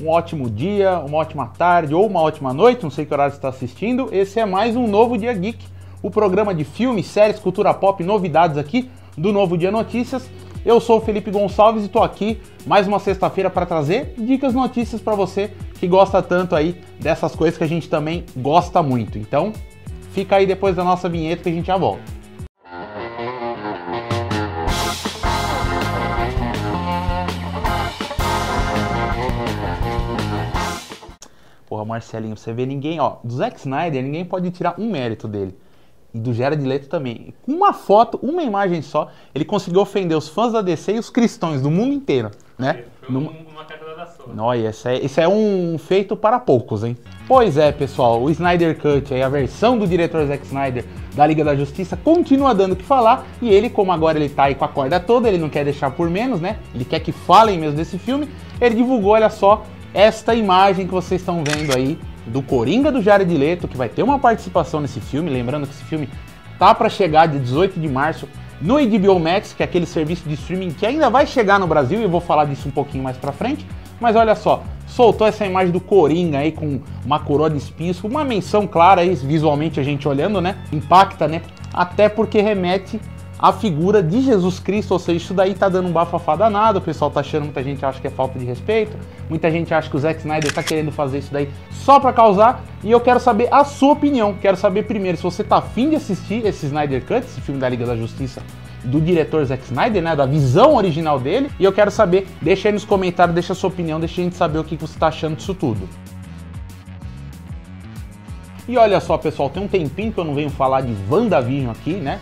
um ótimo dia, uma ótima tarde ou uma ótima noite, não sei que horário você está assistindo. Esse é mais um Novo Dia Geek, o programa de filmes, séries, cultura pop, novidades aqui do Novo Dia Notícias. Eu sou o Felipe Gonçalves e estou aqui mais uma sexta-feira para trazer dicas notícias para você que gosta tanto aí dessas coisas que a gente também gosta muito. Então, fica aí depois da nossa vinheta que a gente já volta. Marcelinho, você vê ninguém, ó, do Zack Snyder, ninguém pode tirar um mérito dele. E do Jared Leto também. Com uma foto, uma imagem só, ele conseguiu ofender os fãs da DC e os cristãos do mundo inteiro, né? Foi Numa- uma cartada da. Olha, isso é, isso é um feito para poucos, hein? Pois é, pessoal, o Snyder Cut, aí, a versão do diretor Zack Snyder da Liga da Justiça, continua dando o que falar. E ele, como agora ele tá aí com a corda toda, ele não quer deixar por menos, né? Ele quer que falem mesmo desse filme. Ele divulgou, olha só, esta imagem que vocês estão vendo aí do Coringa do Jared Leto, que vai ter uma participação nesse filme. Lembrando que esse filme tá para chegar de 18 de março no HBO Max, que é aquele serviço de streaming que ainda vai chegar no Brasil, e eu vou falar disso um pouquinho mais pra frente. Mas olha só, soltou essa imagem do Coringa aí com uma coroa de espinhos, uma menção clara aí, visualmente a gente olhando, né? Impacta, né? Até porque remete à figura de Jesus Cristo, ou seja, isso daí tá dando um bafafá danado, o pessoal tá achando, muita gente acha que é falta de respeito, muita gente acha que o Zack Snyder tá querendo fazer isso daí só pra causar, e eu quero saber a sua opinião, quero saber primeiro se você tá afim de assistir esse Snyder Cut, esse filme da Liga da Justiça do diretor Zack Snyder, né, da visão original dele, e eu quero saber, deixa aí nos comentários, deixa a sua opinião, deixa a gente saber o que que você tá achando disso tudo. E olha só, pessoal, tem um tempinho que eu não venho falar de WandaVision aqui, né?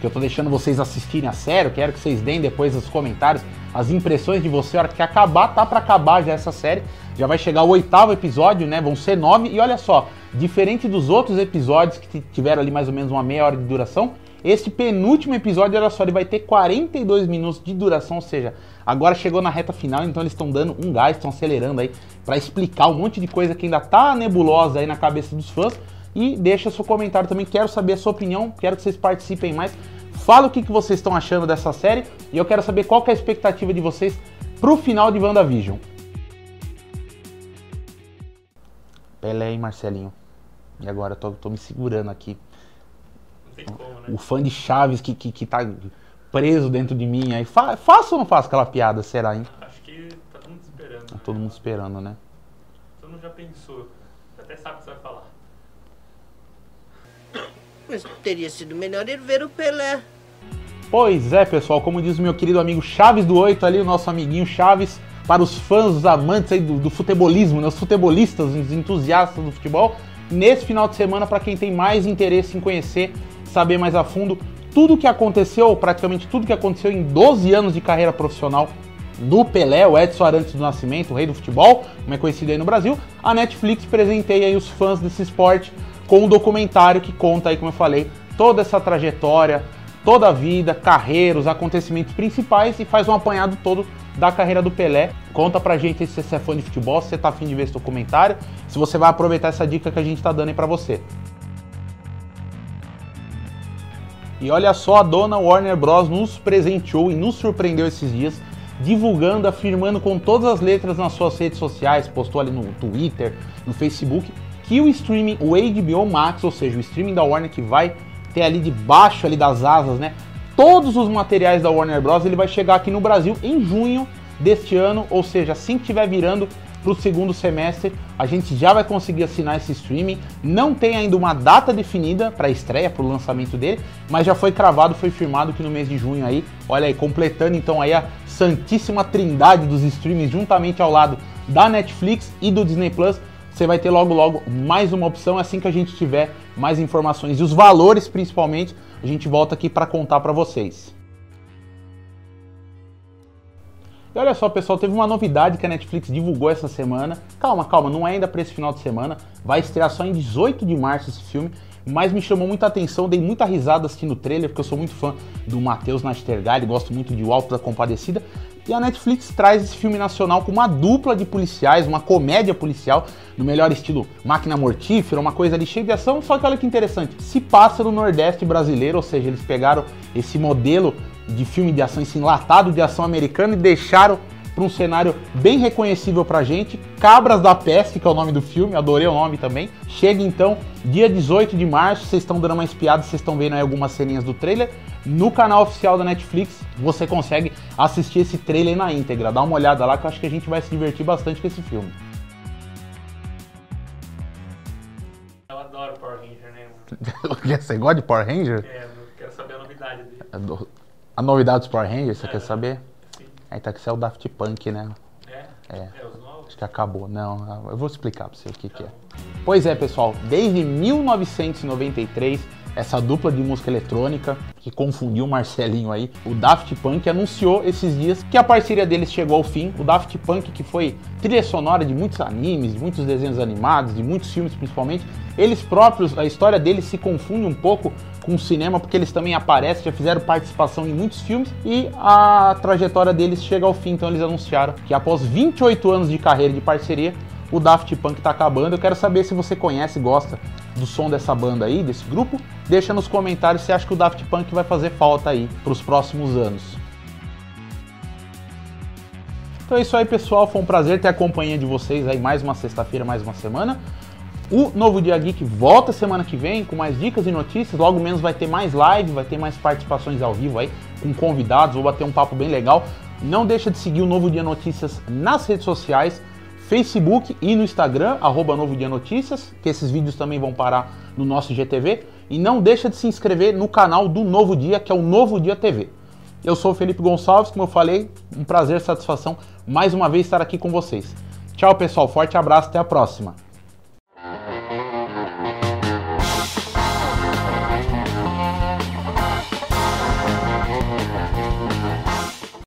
Que eu tô deixando vocês assistirem a sério, quero que vocês deem depois nos comentários as impressões de você, a hora que acabar, tá pra acabar já essa série. Já vai chegar o oitavo episódio, né? Vão ser nove. E olha só, diferente dos outros episódios que tiveram ali mais ou menos uma meia hora de duração, esse penúltimo episódio, olha só, ele vai ter 42 minutos de duração, ou seja, agora chegou na reta final, então eles estão dando um gás, estão acelerando aí pra explicar um monte de coisa que ainda tá nebulosa aí na cabeça dos fãs. E deixa seu comentário também, quero saber a sua opinião, quero que vocês participem mais. Fala o que, que vocês estão achando dessa série e eu quero saber qual que é a expectativa de vocês pro final de WandaVision. Pelé, hein, Marcelinho? E agora, eu tô, tô me segurando aqui. Não tem como, né? O fã de Chaves que, que, que tá preso dentro de mim aí. Fa faço ou não faço aquela piada, será, hein? Acho que tá todo mundo esperando. Tá todo mundo esperando, né? Todo mundo já pensou. Até sabe o que você vai falar. Mas teria sido melhor ir ver o Pelé. Pois é, pessoal, como diz o meu querido amigo Chaves do Oito ali, o nosso amiguinho Chaves, para os fãs, os amantes aí do, do futebolismo, né, os futebolistas, os entusiastas do futebol, nesse final de semana, para quem tem mais interesse em conhecer, saber mais a fundo tudo o que aconteceu, praticamente tudo que aconteceu em 12 anos de carreira profissional do Pelé, o Edson Arantes do Nascimento, o rei do futebol, como é conhecido aí no Brasil, a Netflix presenteia aí os fãs desse esporte com um documentário que conta aí, como eu falei, toda essa trajetória, toda a vida, carreira, os acontecimentos principais e faz um apanhado todo da carreira do Pelé. Conta pra gente se você é fã de futebol, se você tá afim de ver esse documentário, se você vai aproveitar essa dica que a gente tá dando aí pra você. E olha só, a dona Warner Bros. nos presenteou e nos surpreendeu esses dias, divulgando, afirmando com todas as letras nas suas redes sociais, postou ali no Twitter, no Facebook, que o streaming, o HBO Max, ou seja, o streaming da Warner que vai ter ali debaixo ali das asas, né? Todos os materiais da Warner Bros. ele vai chegar aqui no Brasil em junho deste ano, ou seja, assim que estiver virando para o segundo semestre, a gente já vai conseguir assinar esse streaming. Não tem ainda uma data definida para a estreia, para o lançamento dele, mas já foi cravado, foi firmado que no mês de junho aí, olha aí, completando então aí a santíssima trindade dos streamings juntamente ao lado da Netflix e do Disney Plus. Você vai ter logo logo mais uma opção assim que a gente tiver mais informações e os valores principalmente, a gente volta aqui para contar para vocês. E olha só, pessoal, teve uma novidade que a Netflix divulgou essa semana. Calma, calma, não é ainda para esse final de semana. Vai estrear só em 18 de março esse filme. Mas me chamou muita atenção, dei muita risada assistindo o trailer, porque eu sou muito fã do Matheus Nastergalli, gosto muito de O Alto da Compadecida. E a Netflix traz esse filme nacional com uma dupla de policiais, uma comédia policial, no melhor estilo máquina mortífera, uma coisa ali cheia de ação. Só que olha que interessante, se passa no Nordeste brasileiro, ou seja, eles pegaram esse modelo de filme de ação, esse enlatado de ação americano e deixaram para um cenário bem reconhecível pra gente. Cabras da Peste, que é o nome do filme, adorei o nome também. Chega então dia 18 de março, vocês estão dando uma espiada, vocês estão vendo aí algumas ceninhas do trailer. No canal oficial da Netflix, você consegue assistir esse trailer na íntegra. Dá uma olhada lá que eu acho que a gente vai se divertir bastante com esse filme. Eu adoro Power Ranger, né? mano? Você gosta de Power Ranger? É, eu quero saber a novidade dele. A novidade dos Power Rangers, você É. quer saber? Aí tá que é o Daft Punk, né? É? É. É, os novos? Acho que acabou. Não, eu vou explicar pra você o que, que é. Pois é, pessoal, desde 1993, essa dupla de música eletrônica, que confundiu o Marcelinho aí, o Daft Punk anunciou esses dias que a parceria deles chegou ao fim. O Daft Punk, que foi trilha sonora de muitos animes, de muitos desenhos animados, de muitos filmes principalmente, eles próprios, a história deles se confunde um pouco com o cinema, porque eles também aparecem, já fizeram participação em muitos filmes e a trajetória deles chega ao fim. Então eles anunciaram que após 28 anos de carreira de parceria, o Daft Punk tá acabando. Eu quero saber se você conhece gosta do som dessa banda aí, desse grupo. Deixa nos comentários se acha que o Daft Punk vai fazer falta aí pros próximos anos. Então é isso aí, pessoal. Foi um prazer ter a companhia de vocês aí mais uma sexta-feira, mais uma semana. O Novo Dia Geek volta semana que vem com mais dicas e notícias. Logo menos vai ter mais live, vai ter mais participações ao vivo aí com convidados. Vou bater um papo bem legal. Não deixa de seguir o Novo Dia Notícias nas redes sociais, Facebook e no Instagram, arroba Novo Dia Notícias, que esses vídeos também vão parar no nosso GTV. E não deixa de se inscrever no canal do Novo Dia, que é o Novo Dia TV. Eu sou o Felipe Gonçalves, como eu falei, um prazer, satisfação mais uma vez estar aqui com vocês. Tchau, pessoal. Forte abraço, até a próxima.